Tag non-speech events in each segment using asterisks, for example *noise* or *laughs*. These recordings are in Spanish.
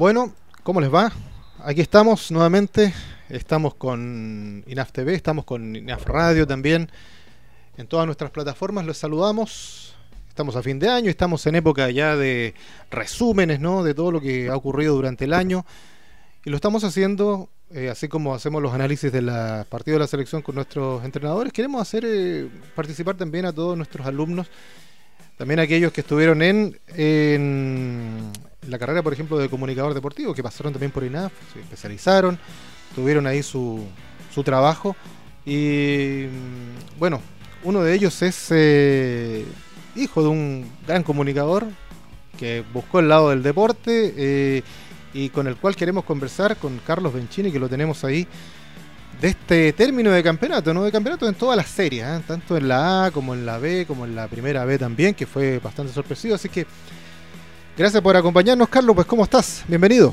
Bueno, ¿cómo les va? Aquí estamos nuevamente. Estamos con INAF TV, estamos con INAF Radio también. En todas nuestras plataformas los saludamos. Estamos a fin de año, estamos en época ya de resúmenes, ¿no? De todo lo que ha ocurrido durante el año. Y lo estamos haciendo, eh, así como hacemos los análisis de la partido de la selección con nuestros entrenadores. Queremos hacer eh, participar también a todos nuestros alumnos, también aquellos que estuvieron en, en la carrera, por ejemplo, de comunicador deportivo, que pasaron también por INAF, se especializaron, tuvieron ahí su, su trabajo. Y bueno, uno de ellos es eh, hijo de un gran comunicador que buscó el lado del deporte eh, y con el cual queremos conversar con Carlos Benchini, que lo tenemos ahí, de este término de campeonato, ¿no? De campeonato en todas las series, ¿eh? tanto en la A como en la B, como en la primera B también, que fue bastante sorpresivo. Así que Gracias por acompañarnos, Carlos. Pues, ¿cómo estás? Bienvenido.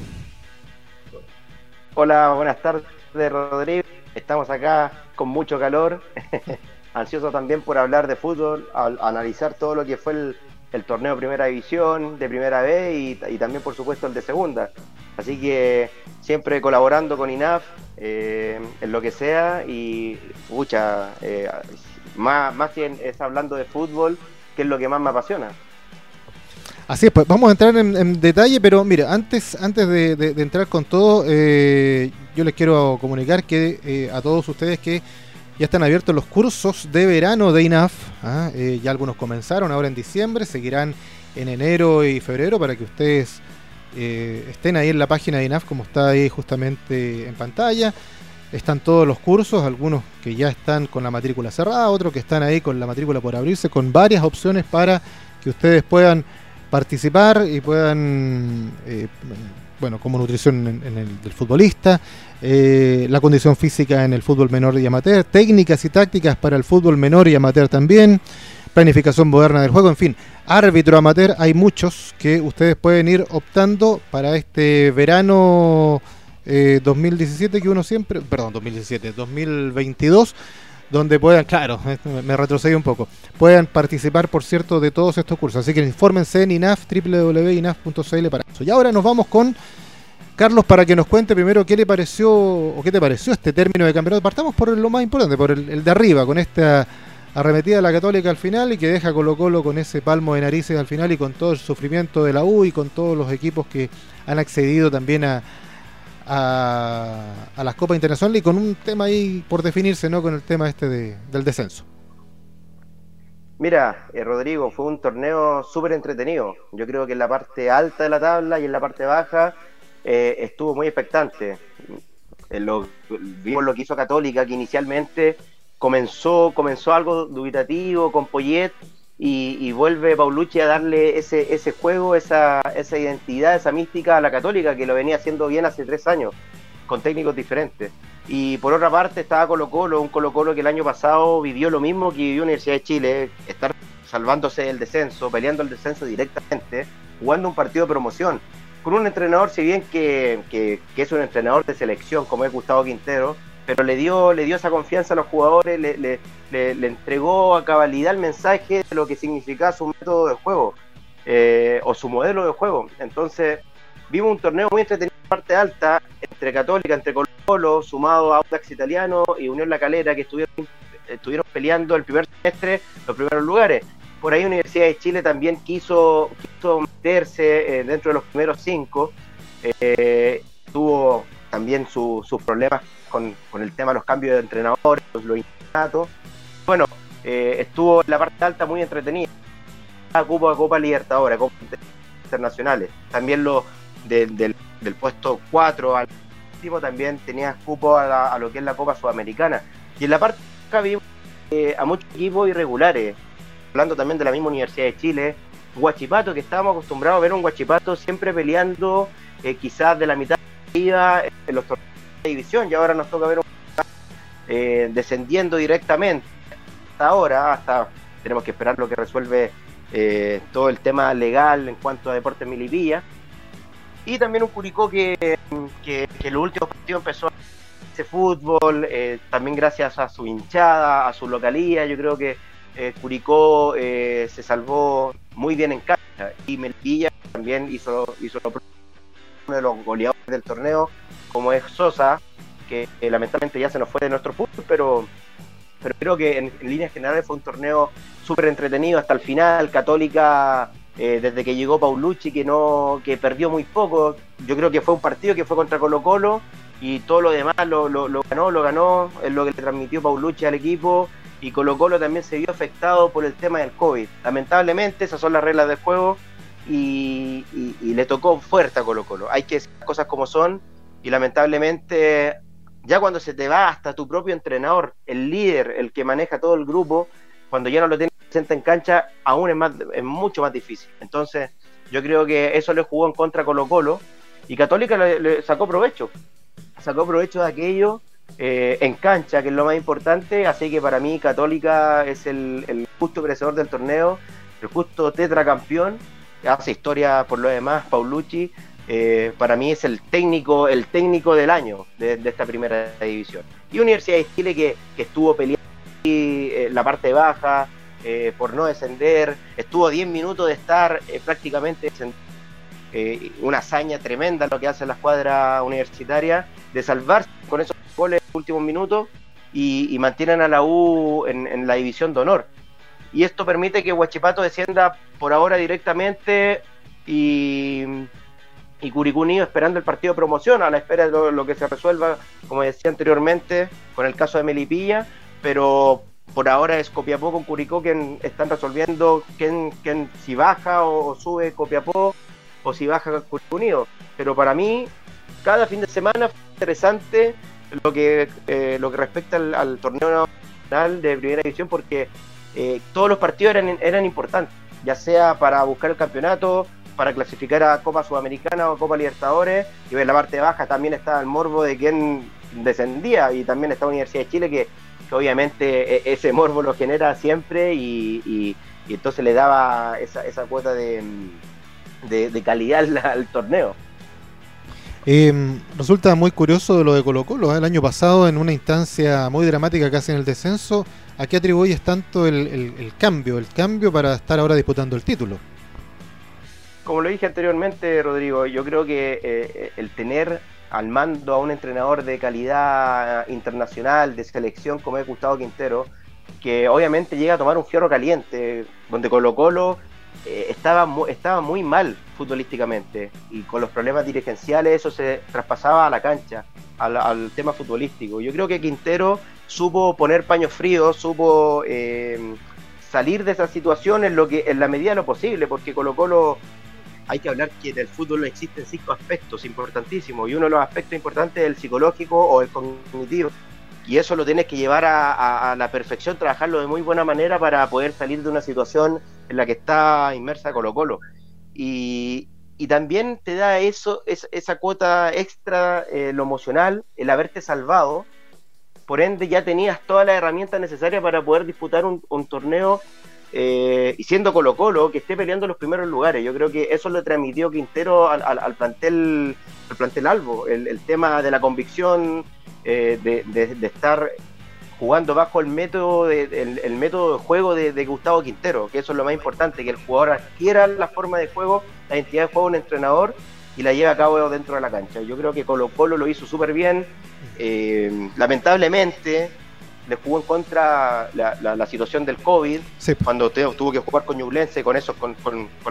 Hola, buenas tardes, Rodrigo. Estamos acá con mucho calor, *laughs* ansioso también por hablar de fútbol, analizar todo lo que fue el, torneo de Primera División, de Primera B y, también, por supuesto, el de Segunda. Así que siempre colaborando con INAF eh, en lo que sea y, mucha, eh, más, más que es hablando de fútbol, que es lo que más me apasiona. Así es, pues vamos a entrar en, detalle, pero mire, antes, antes de, entrar con todo, eh, yo les quiero comunicar que eh, a todos ustedes que ya están abiertos los cursos de verano de INAF. ¿ah? Eh, ya algunos comenzaron ahora en diciembre, seguirán en enero y febrero para que ustedes estén ahí en la página de INAF, como está ahí justamente en pantalla. Están todos los cursos, algunos que ya están con la matrícula cerrada, otros que están ahí con la matrícula por abrirse, con varias opciones para que ustedes puedan participar y puedan, eh, bueno, como nutrición en, el del futbolista, eh, la condición física en el fútbol menor y amateur, técnicas y tácticas para el fútbol menor y amateur también, planificación moderna del juego, en fin, árbitro amateur, hay muchos que ustedes pueden ir optando para este verano 2017 eh, que uno siempre, perdón, 2017, 2022 donde puedan, claro, me retrocedí un poco, puedan participar, por cierto, de todos estos cursos. Así que infórmense en INAF, www.inaf.cl para eso. Y ahora nos vamos con Carlos para que nos cuente primero qué le pareció o qué te pareció este término de campeonato. Partamos por lo más importante, por el, de arriba, con esta arremetida de la Católica al final y que deja Colo Colo con ese palmo de narices al final y con todo el sufrimiento de la U y con todos los equipos que han accedido también a, a, las Copas Internacionales y con un tema ahí por definirse, ¿no? Con el tema este del descenso. Mira, eh, Rodrigo, fue un torneo súper entretenido. Yo creo que en la parte alta de la tabla y en la parte baja eh, estuvo muy expectante. En lo, vimos lo que hizo Católica, que inicialmente comenzó, comenzó algo dubitativo con Poyet y, vuelve Paulucci a darle ese, ese juego, esa, esa identidad, esa mística a la católica que lo venía haciendo bien hace tres años, con técnicos diferentes. Y por otra parte estaba Colo Colo, un Colo Colo que el año pasado vivió lo mismo que vivió Universidad de Chile, estar salvándose del descenso, peleando el descenso directamente, jugando un partido de promoción, con un entrenador, si bien que, que, que es un entrenador de selección como es Gustavo Quintero, pero le dio, le dio esa confianza a los jugadores, le, le, entregó a cabalidad el mensaje de lo que significaba su método de juego eh, o su modelo de juego. Entonces, vimos un torneo muy entretenido en parte alta, entre Católica, entre Colo sumado a Audax Italiano y Unión La Calera, que estuvieron, estuvieron peleando el primer semestre los primeros lugares. Por ahí Universidad de Chile también quiso, quiso meterse eh, dentro de los primeros cinco. Eh, tuvo también sus problemas con, el tema de los cambios de entrenadores, los innatos. Bueno, eh, estuvo en la parte alta muy entretenida. Copa, Copa Libertadores, Copa Internacionales. También lo del, puesto 4 al último también tenía cupo a, lo que es la Copa Sudamericana. Y en la parte acá vimos eh, a muchos equipos irregulares, hablando también de la misma Universidad de Chile, Guachipato, que estábamos acostumbrados a ver un Guachipato siempre peleando eh, quizás de la mitad de en los torneos división y ahora nos toca ver un eh, descendiendo directamente. Hasta ahora, hasta tenemos que esperar lo que resuelve eh, todo el tema legal en cuanto a deportes milipilla. Y también un Curicó que, que, que los últimos partidos empezó ese fútbol, eh, también gracias a su hinchada, a su localía, yo creo que Curicó se salvó muy bien en casa y Melipilla también hizo, hizo lo uno de los goleadores del torneo, como es Sosa, que lamentablemente ya se nos fue de nuestro fútbol, pero, pero creo que en, líneas generales fue un torneo súper entretenido hasta el final. Católica, eh, desde que llegó Paulucci, que, no, que perdió muy poco, yo creo que fue un partido que fue contra Colo Colo y todo lo demás lo, lo, ganó, lo ganó, es lo que le transmitió Paulucci al equipo y Colo Colo también se vio afectado por el tema del COVID. Lamentablemente esas son las reglas del juego y, le tocó fuerte a Colo Colo. Hay que decir las cosas como son y lamentablemente ya cuando se te va hasta tu propio entrenador, el líder, el que maneja todo el grupo, cuando ya no lo tienes presente en cancha, aún es, más, es mucho más difícil. Entonces yo creo que eso le jugó en contra a Colo Colo y Católica le sacó provecho. Sacó provecho de aquello eh, en cancha, que es lo más importante. Así que para mí Católica es el, justo crecedor del torneo, el justo tetracampeón. Hace historia por lo demás, Paulucci. Eh, para mí es el técnico, el técnico del año de, esta primera división. Y Universidad de Chile que, estuvo peleando eh, la parte baja por no descender, estuvo 10 minutos de estar prácticamente una hazaña tremenda lo que hace la escuadra universitaria de salvarse con esos goles en últimos minutos y, mantienen a la U en, la división de honor. Y esto permite que Huachipato descienda por ahora directamente y, y Curicuni esperando el partido de promoción, a la espera de lo, que se resuelva, como decía anteriormente, con el caso de Melipilla, pero por ahora es Copiapó con Curicó quien están resolviendo quién, quién si baja o, sube Copiapó o si baja Curicó Pero para mí, cada fin de semana fue interesante lo que, eh, lo que respecta al, torneo nacional de primera división porque eh, todos los partidos eran, eran importantes, ya sea para buscar el campeonato, para clasificar a Copa Sudamericana o Copa Libertadores, y en la parte baja también está el morbo de quien descendía, y también está Universidad de Chile, que, obviamente e, ese morbo lo genera siempre, y, entonces le daba esa, esa cuota de, de, calidad al torneo. Eh, resulta muy curioso lo de Colo Colo. ¿eh? El año pasado, en una instancia muy dramática casi en el descenso, ¿a qué atribuyes tanto el, cambio? El cambio para estar ahora disputando el título. Como lo dije anteriormente, Rodrigo, yo creo que eh, el tener al mando a un entrenador de calidad internacional, de selección como es Gustavo Quintero, que obviamente llega a tomar un fierro caliente, donde Colo Colo eh, estaba, estaba muy mal futbolísticamente y con los problemas dirigenciales eso se traspasaba a la cancha, al, tema futbolístico. Yo creo que Quintero supo poner paños fríos, supo eh, salir de esa situación en, lo que, en la medida de lo posible, porque Colo Colo hay que hablar que en el fútbol existen cinco aspectos importantísimos y uno de los aspectos importantes es el psicológico o el cognitivo y eso lo tienes que llevar a, la perfección, trabajarlo de muy buena manera para poder salir de una situación en la que está inmersa Colo Colo. Y, también te da eso, esa cuota extra, eh, lo emocional, el haberte salvado. Por ende, ya tenías todas las herramientas necesarias para poder disputar un, torneo eh, y siendo Colo Colo, que esté peleando los primeros lugares. Yo creo que eso lo transmitió Quintero al, al, plantel, al plantel Albo, el, tema de la convicción, eh, de, estar jugando bajo el método de, el, método de juego de, Gustavo Quintero, que eso es lo más importante, que el jugador adquiera la forma de juego, la identidad de juego de un entrenador y la lleve a cabo dentro de la cancha. Yo creo que Colo Colo lo hizo súper bien. Eh, lamentablemente, le jugó en contra la, situación del COVID, cuando tuvo que jugar con Ñublense, con eso, con,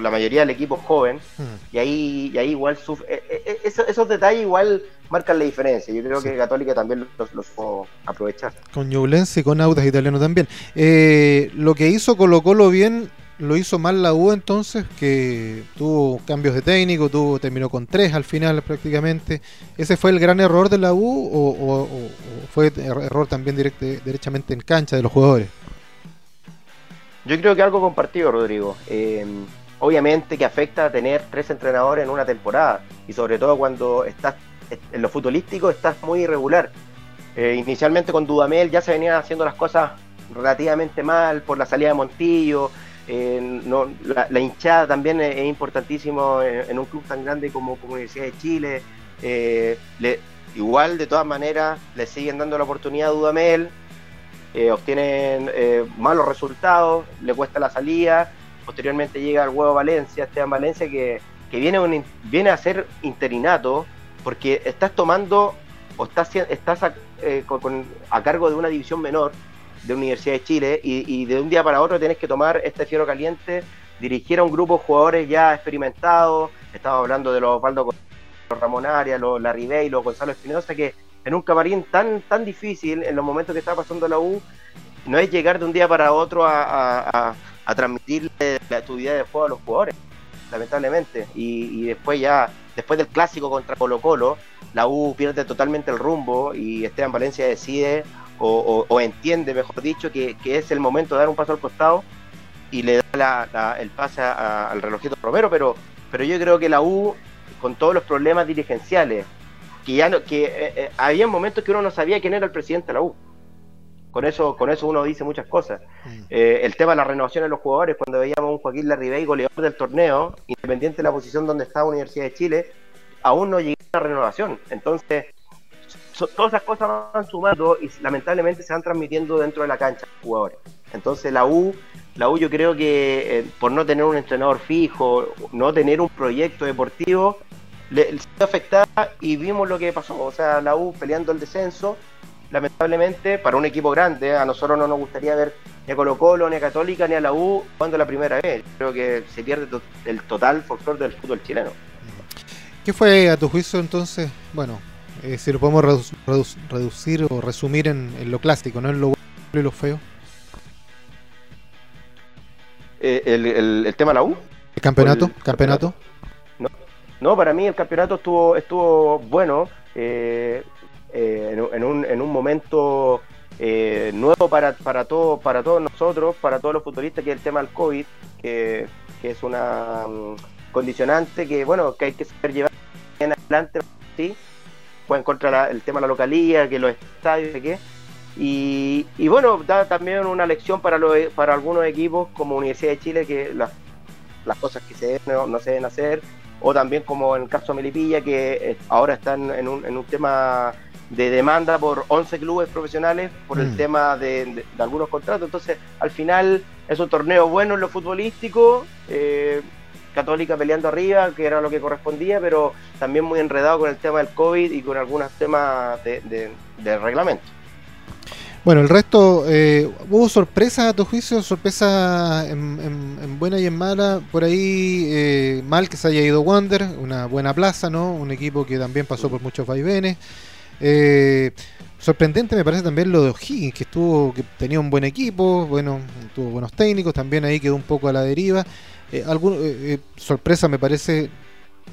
la mayoría del equipo joven, mm. y ahí y ahí igual sufre, eh, eh, eh, esos, detalles igual marcan la diferencia. Yo creo que Católica también los, los puedo aprovechar. Con Ñublense y con Audas Italiano también. lo que hizo Colo Colo bien lo hizo mal la U entonces, que tuvo cambios de técnico, tuvo, terminó con tres al final prácticamente. ¿Ese fue el gran error de la U o, fue er-, error también directo, derechamente en cancha de los jugadores? Yo creo que algo compartido, Rodrigo. Eh, obviamente que afecta a tener tres entrenadores en una temporada y sobre todo cuando estás en lo futbolístico estás muy irregular. Eh, inicialmente con Dudamel ya se venían haciendo las cosas relativamente mal por la salida de Montillo, eh, la, hinchada también es, importantísimo en, un club tan grande como, Universidad de Chile. Eh, igual, de todas maneras, le siguen dando la oportunidad a Dudamel, eh, obtienen malos resultados, le cuesta la salida. Posteriormente llega el huevo Valencia, Esteban Valencia, que, que viene, viene a ser interinato porque estás tomando o estás, estás eh, a cargo de una división menor de Universidad de Chile y, de un día para otro tienes que tomar este fiero caliente, dirigir a un grupo de jugadores ya experimentados, estaba hablando de los Osvaldo Ramón Arias, los Larry Bay, los Gonzalo Espinosa, que en un camarín tan, tan difícil, en los momentos que estaba pasando la U, no es llegar de un día para otro a, a, transmitirle la actividad de juego a los jugadores, lamentablemente. Y, después ya, después del clásico contra Colo Colo, la U pierde totalmente el rumbo y Esteban Valencia decide o, entiende, mejor dicho, que, es el momento de dar un paso al costado y le da el pase al relojito Romero, pero, pero yo creo que la U, con todos los problemas dirigenciales, que ya no, que eh, eh, había momentos que uno no sabía quién era el presidente de la U con eso, con eso uno dice muchas cosas. Mm. Eh, el tema de la renovación de los jugadores, cuando veíamos a un Joaquín Larribey goleador del torneo, independiente de la posición donde está Universidad de Chile, aún no llegó a la renovación. Entonces, todas esas cosas van sumando y lamentablemente se van transmitiendo dentro de la cancha jugadores. Entonces la U, la U yo creo que eh, por no tener un entrenador fijo, no tener un proyecto deportivo, le, se afectada y vimos lo que pasó. O sea, la U peleando el descenso, lamentablemente, para un equipo grande, a nosotros no nos gustaría ver ni a Colo Colo, ni a Católica, ni a la U cuando la primera vez. Creo que se pierde el total folclore del fútbol chileno. ¿Qué fue a tu juicio entonces? Bueno, eh, si lo podemos reducir o resumir en, lo clásico, ¿no? En lo bueno y lo feo. Eh, el, tema de la U? ¿El campeonato? ¿Campeonato? No, no, para mí el campeonato estuvo, estuvo bueno. Eh, eh, en, un, en, un, momento eh, nuevo para, para, todo, para todos nosotros, para todos los futbolistas, que es el tema del COVID, que, es una mm, condicionante que, bueno, que hay que saber llevar en adelante, ¿sí? En contra el tema de la localía, que los estadios, qué. Y, y, bueno, da también una lección para, los, para algunos equipos como Universidad de Chile, que las, las cosas que se no, no se deben hacer, o también como en el caso de Melipilla, que eh, ahora están en un, en un tema de demanda por 11 clubes profesionales por el mm. tema de, algunos contratos. Entonces, al final es un torneo bueno en lo futbolístico, eh, Católica peleando arriba, que era lo que correspondía, pero también muy enredado con el tema del COVID y con algunos temas de, reglamento. Bueno, el resto, eh, ¿hubo sorpresas a tu juicio? ¿Sorpresa en, buena y en mala? Por ahí, eh, mal que se haya ido Wander, una buena plaza, ¿no? Un equipo que también pasó por muchos vaivenes. Eh, sorprendente me parece también lo de O'Higgins, que estuvo, que tenía un buen equipo, bueno, tuvo buenos técnicos, también ahí quedó un poco a la deriva. Eh, eh, eh, sorpresa me parece,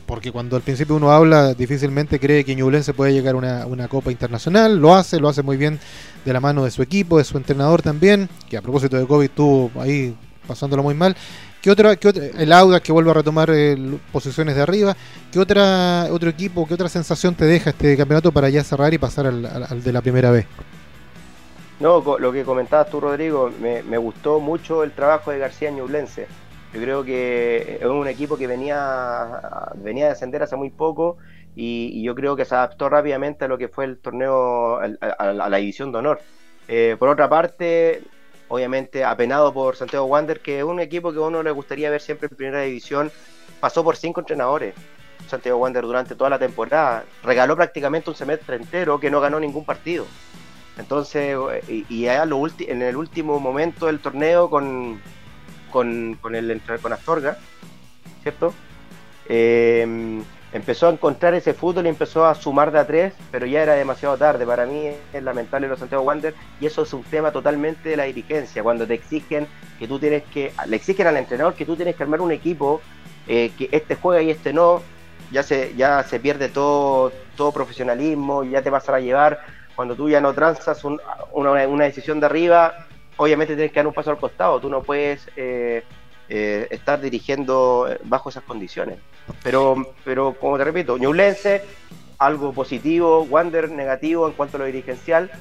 porque cuando al principio uno habla, difícilmente cree que Ñublense puede llegar a una, una, Copa Internacional, lo hace, lo hace muy bien de la mano de su equipo, de su entrenador también, que a propósito de COVID estuvo ahí pasándolo muy mal. ¿Qué otra, qué el Audax que vuelve a retomar eh, posiciones de arriba? ¿Qué otra, otro equipo, qué otra sensación te deja este campeonato para ya cerrar y pasar al, de la primera vez? No, lo que comentabas tú, Rodrigo, me, gustó mucho el trabajo de García Ñublense. Yo creo que es un equipo que venía, venía a descender hace muy poco y, yo creo que se adaptó rápidamente a lo que fue el torneo, a, la división de honor. Eh, por otra parte, obviamente apenado por Santiago Wander, que es un equipo que a uno le gustaría ver siempre en primera división. Pasó por cinco entrenadores, Santiago Wander, durante toda la temporada. Regaló prácticamente un semestre entero que no ganó ningún partido. Entonces, y, en el último momento del torneo con, con, el, con Astorga, ¿cierto? Eh, empezó a encontrar ese fútbol y empezó a sumar de a tres, pero ya era demasiado tarde. Para mí es lamentable los Santiago Wander y eso es un tema totalmente de la dirigencia. Cuando te exigen que tú tienes que, le exigen al entrenador que tú tienes que armar un equipo eh, que este juega y este no, ya se, ya se pierde todo, todo profesionalismo, ya te vas a llevar. Cuando tú ya no transas una, decisión de arriba, obviamente tienes que dar un paso al costado. Tú no puedes eh, eh, estar dirigiendo bajo esas condiciones. Pero, pero como te repito, Ñublense, algo positivo, Wander negativo en cuanto a lo dirigencial.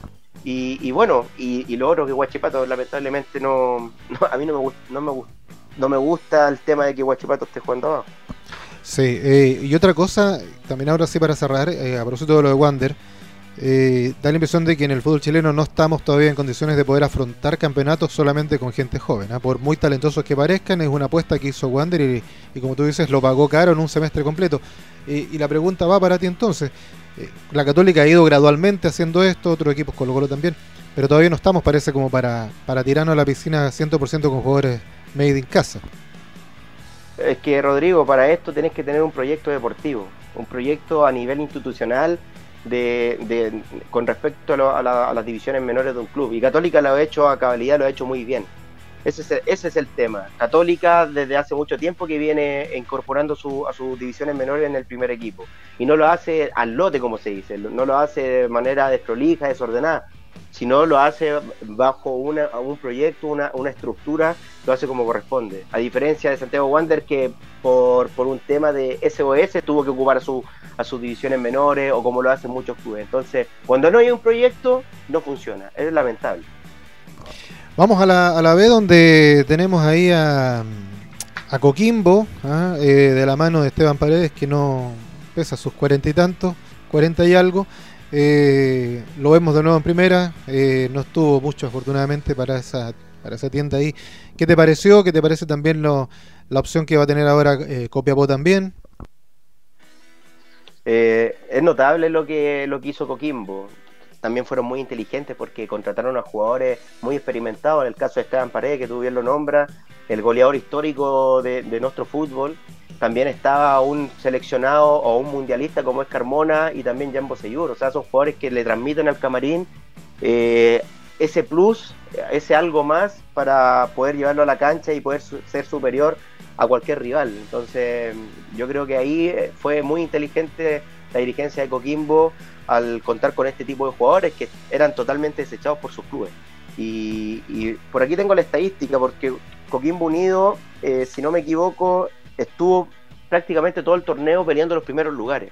Y, bueno, y, lo otro que Guachipato lamentablemente no, a mí no me, no, me, no me gusta el tema de que Guachipato esté jugando abajo. Sí, eh, y otra cosa, también ahora sí para cerrar, eh, a propósito de lo de Wander, eh, da la impresión de que en el fútbol chileno no estamos todavía en condiciones de poder afrontar campeonatos solamente con gente joven. ¿ah? Por muy talentosos que parezcan, es una apuesta que hizo Wander y, como tú dices, lo pagó caro en un semestre completo. y la pregunta va para ti entonces. Eh, la Católica ha ido gradualmente haciendo esto, otros equipos Colo Colo también, pero todavía no estamos, parece, como para, para tirarnos a la piscina 100% con jugadores made in casa. Es que, Rodrigo, para esto tenés que tener un proyecto deportivo, un proyecto a nivel institucional de, con respecto a, las divisiones menores de un club. Y Católica lo ha hecho a cabalidad, lo ha hecho muy bien. Ese es, el, ese es el tema. Católica desde hace mucho tiempo que viene incorporando su, a sus divisiones menores en el primer equipo. Y no lo hace al lote, como se dice, no lo hace de manera desprolija, desordenada, sino lo hace bajo una, un proyecto, una, una estructura, lo hace como corresponde. A diferencia de Santiago Wander, que por, por un tema de SOS tuvo que ocupar a, su, a sus divisiones menores o como lo hacen muchos clubes. Entonces, cuando no hay un proyecto, no funciona. Es lamentable. Vamos a la, a la B donde tenemos ahí a, a Coquimbo, ¿ah? eh, de la mano de Esteban Paredes, que no pesa sus cuarenta y tantos, cuarenta y algo. Eh, lo vemos de nuevo en primera, eh, no estuvo mucho afortunadamente para esa, para esa tienda ahí. ¿Qué te pareció? ¿Qué te parece también lo, la opción que va a tener ahora Copiapó también? es notable lo que, lo que hizo Coquimbo también fueron muy inteligentes porque contrataron a jugadores muy experimentados. En el caso de Esteban Paredes, que tú bien lo nombras, el goleador histórico de, nuestro fútbol. También estaba un seleccionado o un mundialista como es Carmona y también Jan Boseyur. O sea, son jugadores que le transmiten al camarín eh, ese plus, ese algo más para poder llevarlo a la cancha y poder ser superior a cualquier rival. Entonces, yo creo que ahí fue muy inteligente la dirigencia de Coquimbo al contar con este tipo de jugadores que eran totalmente desechados por sus clubes. Y, por aquí tengo la estadística, porque Coquimbo Unido, eh, si no me equivoco, estuvo prácticamente todo el torneo peleando los primeros lugares.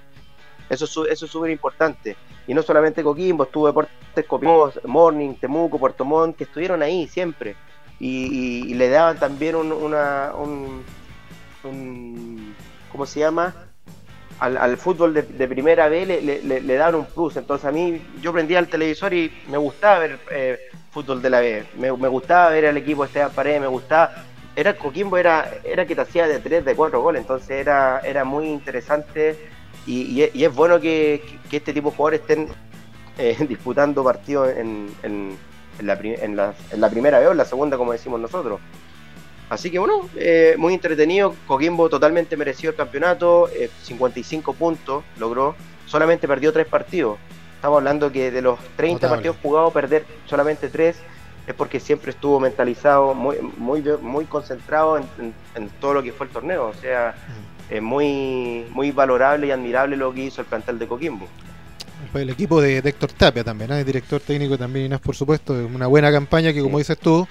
Eso, eso es súper importante. Y no solamente Coquimbo, estuvo Deportes Coquimbo, Morning, Temuco, Puerto Montt, que estuvieron ahí siempre. Y, le daban también un, una, un, ¿cómo se llama? al, fútbol de, primera vez le, le, dan un plus. Entonces a mí yo prendía el televisor y me gustaba ver eh, fútbol de la B. Me, gustaba ver al equipo Esteban Paredes, me gustaba. Era Coquimbo era, era que te hacía de tres, de cuatro goles, entonces era, era muy interesante y, es bueno que, este tipo de jugadores estén eh, *laughs* disputando partidos en, en, la, en, la, en la primera vez o en la segunda, como decimos nosotros. Así que bueno, eh, muy entretenido. Coquimbo totalmente mereció el campeonato, 55 eh, puntos logró, solamente perdió tres partidos. Estamos hablando que de los 30 partidos jugados, perder solamente tres es porque siempre estuvo mentalizado, muy, muy, muy concentrado en, todo lo que fue el torneo. O sea, mm. es muy, muy valorable y admirable lo que hizo el plantel de Coquimbo. El equipo de, Héctor Tapia también, ¿eh? el director técnico también, por supuesto, una buena campaña que como dices tú,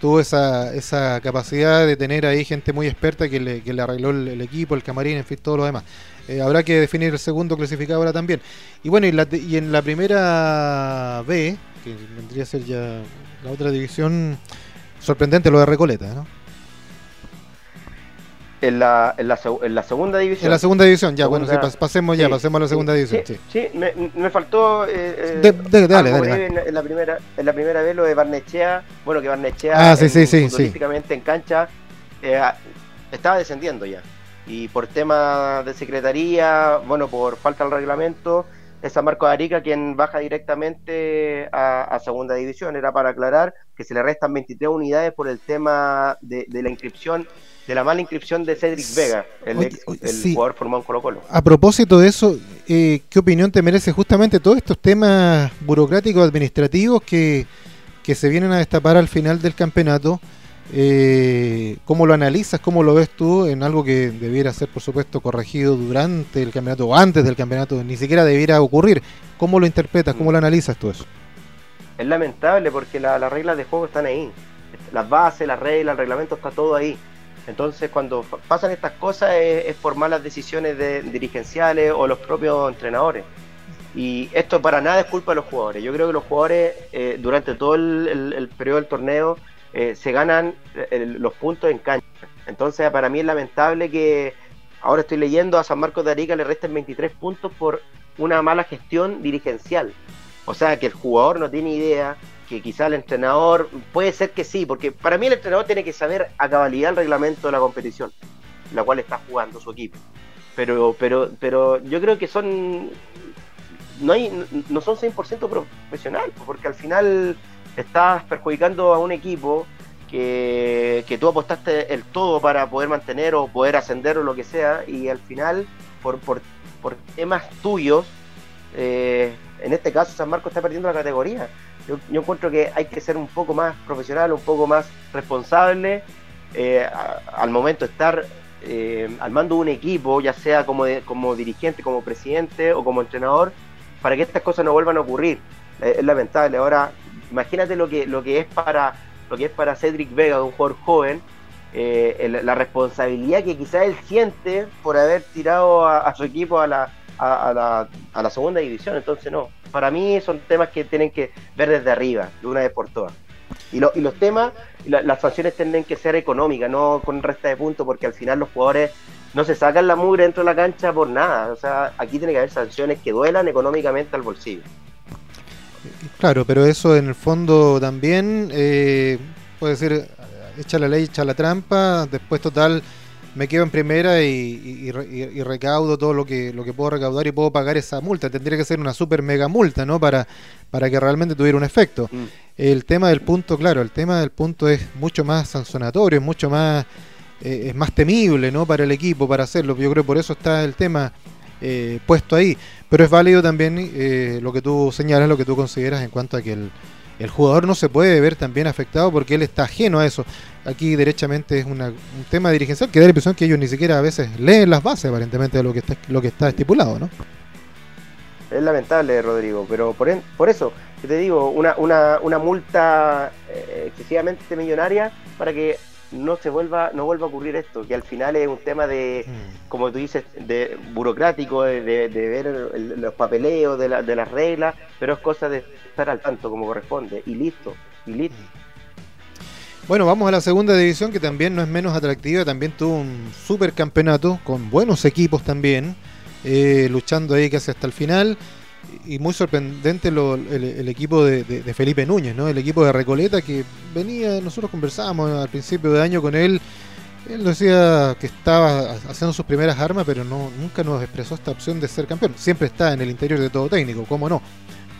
tuvo esa, esa capacidad de tener ahí gente muy experta que le, que le arregló el, equipo, el camarín, en fin, todo lo demás. Eh, habrá que definir el segundo clasificado ahora también. Y bueno, y, la, y en la primera B, que vendría a ser ya la otra división, sorprendente lo de Recoleta, ¿no? En la, en, la, en la, segunda división. En la segunda división, ya, bueno, sí, pasemos ya, pasemos a la segunda división. Sí, sí. me, me, faltó. Eh, eh dale, dale, dale. En, la primera, en la primera vez lo de Barnechea, bueno, que Barnechea, ah, sí, sí, sí, en cancha, eh, estaba descendiendo ya. Y por tema de secretaría, bueno, por falta del reglamento, es a Marco Arica quien baja directamente a, a, segunda división. Era para aclarar que se le restan 23 unidades por el tema de, de la inscripción de la mala inscripción de Cedric Vega, el, jugador formado en Colo Colo. A propósito de eso, eh, ¿qué opinión te merece justamente todos estos temas burocráticos administrativos que, se vienen a destapar al final del campeonato? Eh, ¿Cómo lo analizas? ¿Cómo lo ves tú en algo que debiera ser, por supuesto, corregido durante el campeonato o antes del campeonato? Ni siquiera debiera ocurrir. ¿Cómo lo interpretas? ¿Cómo lo analizas tú eso? Es lamentable porque las reglas de juego están ahí. Las bases, las reglas, el reglamento está todo ahí. Entonces, cuando pasan estas cosas es, por malas decisiones de, dirigenciales o los propios entrenadores. Y esto para nada es culpa de los jugadores. Yo creo que los jugadores eh, durante todo el, periodo del torneo eh, se ganan eh, los puntos en cancha. Entonces, para mí es lamentable que, ahora estoy leyendo a San Marcos de Arica le restan 23 puntos por una mala gestión dirigencial. O sea, que el jugador no tiene idea, que quizá el entrenador, puede ser que sí, porque para mí el entrenador tiene que saber a cabalidad el reglamento de la competición, la cual está jugando su equipo. Pero, pero, pero yo creo que son no hay no son 100% profesional, porque al final estás perjudicando a un equipo que, que, tú apostaste el todo para poder mantener o poder ascender o lo que sea, y al final, por, por, por temas tuyos, eh, en este caso San Marcos está perdiendo la categoría. Yo, encuentro que hay que ser un poco más profesional, un poco más responsable eh, al momento de estar eh, al mando de un equipo, ya sea como, como dirigente, como presidente o como entrenador, para que estas cosas no vuelvan a ocurrir. es lamentable. Ahora, imagínate lo que, lo que es para lo que es para Cedric Vega, un jugador joven, eh, la responsabilidad que quizás él siente por haber tirado a, su equipo a la, a, la, a la segunda división. Entonces, no, para mí son temas que tienen que ver desde arriba, de una vez por todas. Y, y los temas, las sanciones tienen que ser económicas, no con resta de puntos, porque al final los jugadores no se sacan la mugre dentro de la cancha por nada. O sea, aquí tiene que haber sanciones que duelan económicamente al bolsillo. Claro, pero eso en el fondo también eh, puede ser echa la ley, echa la trampa, después total me quedo en primera y, recaudo todo lo que lo que puedo recaudar y puedo pagar esa multa. Tendría que ser una super mega multa, ¿no? Para, para que realmente tuviera un efecto. Mm. El tema del punto, claro, el tema del punto es mucho más sancionatorio, es mucho más eh, es más temible, ¿no? Para el equipo, para hacerlo. Yo creo que por eso está el tema eh, puesto ahí. Pero es válido también eh, lo que tú señalas, lo que tú consideras en cuanto a que el, el, jugador no se puede ver también afectado porque él está ajeno a eso. Aquí derechamente es un tema dirigencial que da la impresión que ellos ni siquiera a veces leen las bases aparentemente de lo que está, lo que está estipulado, ¿no? Es lamentable, Rodrigo, pero por, por eso, te digo, una, una, una multa eh, excesivamente millonaria para que no se vuelva no vuelva a ocurrir esto que al final es un tema de mm. como tú dices de burocrático de, ver los papeleos de, de las reglas pero es cosa de estar al tanto como corresponde y listo y listo. Bueno, vamos a la segunda división que también no es menos atractiva, también tuvo un super campeonato con buenos equipos también, eh, luchando ahí casi hasta el final y muy sorprendente el, equipo de, Felipe Núñez, ¿no? El equipo de Recoleta que venía, nosotros conversábamos al principio de año con él. Él decía que estaba haciendo sus primeras armas, pero no nunca nos expresó esta opción de ser campeón. Siempre está en el interior de todo técnico, cómo no.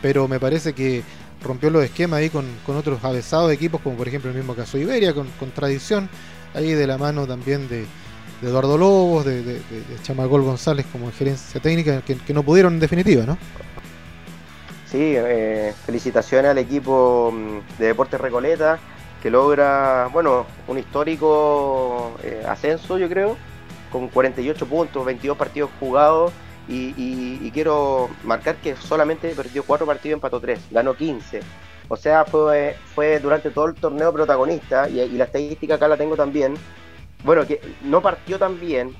Pero me parece que rompió los esquemas ahí con, otros avesados equipos, como por ejemplo el mismo caso de Iberia, con, tradición, ahí de la mano también de, Eduardo Lobos, de, Chamagol González como gerencia técnica, que no pudieron en definitiva, ¿no? Sí, eh, felicitaciones al equipo mm, de Deportes Recoleta que logra, bueno, un histórico eh, ascenso, yo creo, con 48 puntos, 22 partidos jugados. Y, quiero marcar que solamente perdió 4 partidos empató 3, ganó 15. O sea, fue, fue durante todo el torneo protagonista y, y la estadística acá la tengo también. Bueno, que no partió tan bien,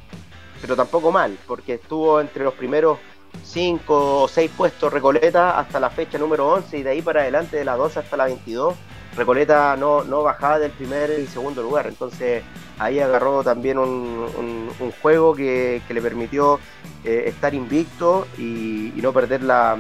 pero tampoco mal, porque estuvo entre los primeros 5 o 6 puestos Recoleta hasta la fecha número 11 y de ahí para adelante de la 12 hasta la 22 Recoleta no, no bajaba del primer y segundo lugar. Entonces ahí agarró también un, juego que, que, le permitió eh, estar invicto y, no perder la,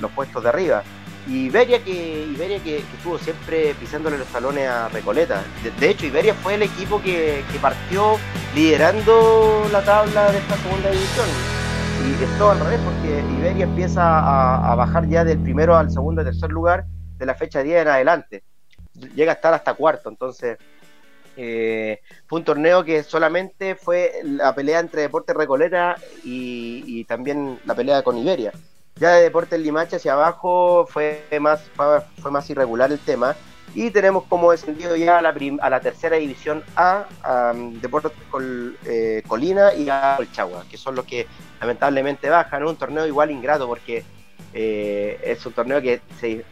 los puestos de arriba. Y Iberia que Iberia que, estuvo siempre pisándole los talones a Recoleta. De, hecho Iberia fue el equipo que, que partió liderando la tabla de esta segunda división y es todo al revés porque Iberia empieza a, bajar ya del primero al segundo y tercer lugar de la fecha 10 en adelante. Llega a estar hasta cuarto, entonces eh, fue un torneo que solamente fue la pelea entre Deportes Recoleta y, también la pelea con Iberia. Ya de Deportes Limache hacia abajo fue más, fue más irregular el tema y tenemos como descendido ya a la, a la tercera división A, a Deportes eh, Colina y a Colchagua, que son los que lamentablemente bajan. Un torneo igual ingrato porque eh, es un torneo que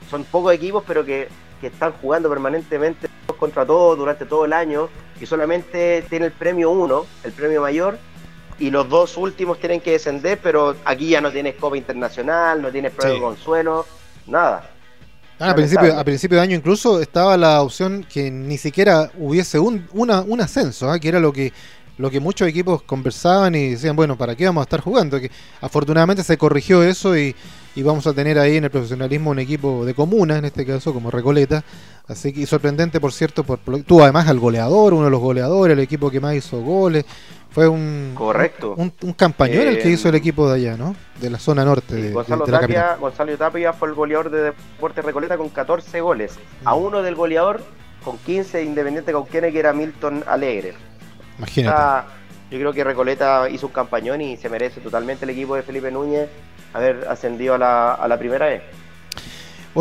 son pocos equipos, pero que, están jugando permanentemente contra todos durante todo el año y solamente tiene el premio uno, el premio mayor, y los dos últimos tienen que descender, pero aquí ya no tienes Copa Internacional, no tienes premio de consuelo, nada. Ah, a, principio, a principio de año incluso estaba la opción que ni siquiera hubiese un, una, un ascenso, ¿ah? que era lo que lo que muchos equipos conversaban y decían, bueno, ¿para qué vamos a estar jugando? Que afortunadamente se corrigió eso y, y vamos a tener ahí en el profesionalismo un equipo de comuna, en este caso como Recoleta. Así que y sorprendente, por cierto, por, tuvo además al goleador, uno de los goleadores, el equipo que más hizo goles. Fue un, Correcto. un, campañón el que hizo el eh, equipo de allá, ¿no? De la zona norte. de, Gonzalo, Tapia, Gonzalo Tapia fue el goleador de Deportes Recoleta con 14 goles. A mm. uno del goleador con 15 Independiente con quien que era Milton Alegre. Imagínate. yo creo que Recoleta hizo un campañón y se merece totalmente el equipo de Felipe Núñez haber ascendido a la, a la primera vez.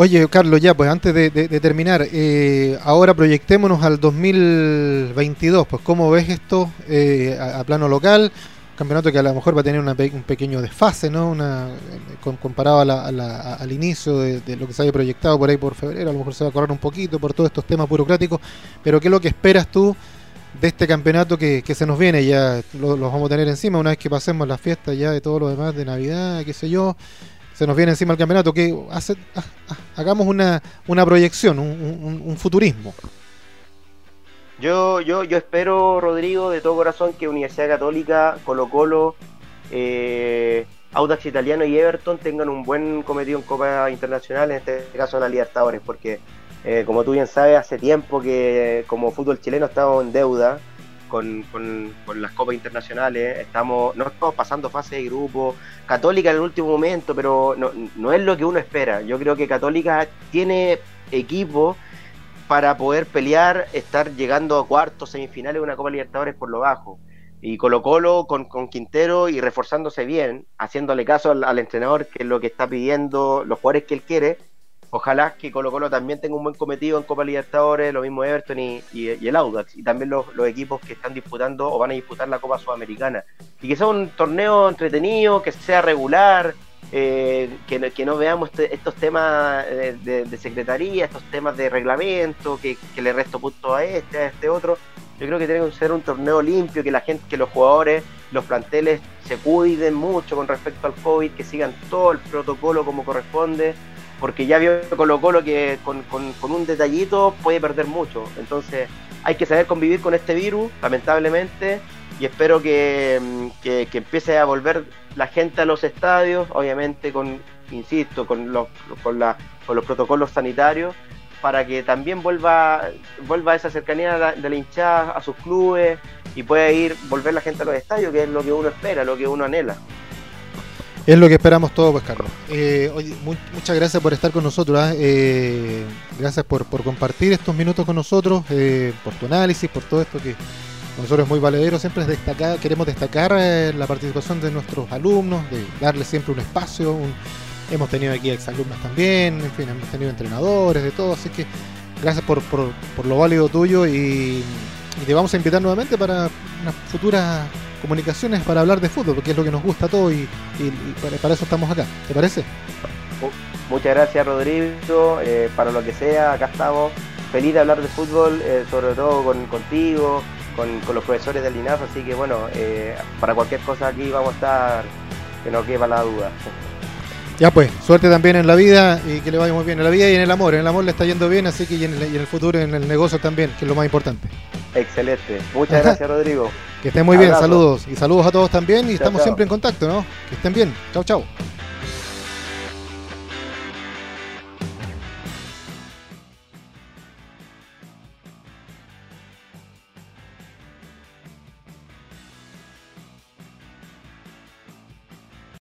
Oye, Carlos, ya, pues antes de, terminar, eh, ahora proyectémonos al 2022. Pues, ¿cómo ves esto eh, a, plano local? campeonato que a lo mejor va a tener un pequeño desfase, ¿no? Una, comparado al inicio de, lo que se había proyectado por ahí por febrero, a lo mejor se va a correr un poquito por todos estos temas burocráticos, pero ¿qué es lo que esperas tú de este campeonato que, se nos viene? Ya lo, los vamos a tener encima una vez que pasemos las fiestas ya de todo lo demás de Navidad, qué sé yo se nos viene encima el campeonato, que ah, ah, hagamos una, una proyección, un, futurismo. Yo, yo, yo espero, Rodrigo, de todo corazón, que Universidad Católica, Colo Colo, eh, Audax Italiano y Everton tengan un buen cometido en Copa Internacional, en este caso la Libertadores, porque eh, como tú bien sabes, hace tiempo que como fútbol chileno estamos en deuda con, con, las copas internacionales, estamos, no estamos pasando fase de grupo, Católica en el último momento, pero no, no es lo que uno espera. Yo creo que Católica tiene equipo para poder pelear, estar llegando a cuartos, semifinales de una Copa Libertadores por lo bajo. Y Colo Colo con, con Quintero y reforzándose bien, haciéndole caso al, al, entrenador, que es lo que está pidiendo, los jugadores que él quiere, Ojalá que Colo Colo también tenga un buen cometido en Copa Libertadores, lo mismo Everton y, el Audax, y también los, equipos que están disputando o van a disputar la Copa Sudamericana. Y que sea un torneo entretenido, que sea regular, eh, que, no veamos este, estos temas de, secretaría, estos temas de reglamento, que, le resto puntos a este, a este otro. Yo creo que tiene que ser un torneo limpio, que la gente, que los jugadores, los planteles se cuiden mucho con respecto al COVID, que sigan todo el protocolo como corresponde porque ya vio Colo Colo que con, un detallito puede perder mucho. Entonces hay que saber convivir con este virus, lamentablemente, y espero que, empiece a volver la gente a los estadios, obviamente con, insisto, con los, con, con los protocolos sanitarios, para que también vuelva, vuelva esa cercanía de la hinchada a sus clubes y pueda ir, volver la gente a los estadios, que es lo que uno espera, lo que uno anhela. Es lo que esperamos todos, pues, Carlos. Eh, muchas gracias por estar con nosotros. ¿ah? Eh, gracias por, compartir estos minutos con nosotros, eh, por tu análisis, por todo esto que nosotros es muy valedero. Siempre es destacar, queremos destacar la participación de nuestros alumnos, de darles siempre un espacio. hemos tenido aquí exalumnos también, en fin, hemos tenido entrenadores, de todo. Así que gracias por, lo válido tuyo y, y te vamos a invitar nuevamente para una futura comunicaciones para hablar de fútbol, porque es lo que nos gusta a todos y, para, eso estamos acá. ¿Te parece? Muchas gracias Rodrigo, eh, para lo que sea, acá estamos. Feliz de hablar de fútbol, eh, sobre todo con, contigo, con, los profesores del INAF, así que bueno, eh, para cualquier cosa aquí vamos a estar, que no quepa la duda. Ya pues, suerte también en la vida y que le vaya muy bien en la vida y en el amor. En el amor le está yendo bien, así que y en el, y en el futuro, en el negocio también, que es lo más importante. Excelente. Muchas gracias, *laughs* Rodrigo. Que estén muy bien, saludos. Y saludos a todos también y estamos siempre en contacto, ¿no? Que estén bien. Chao, chao.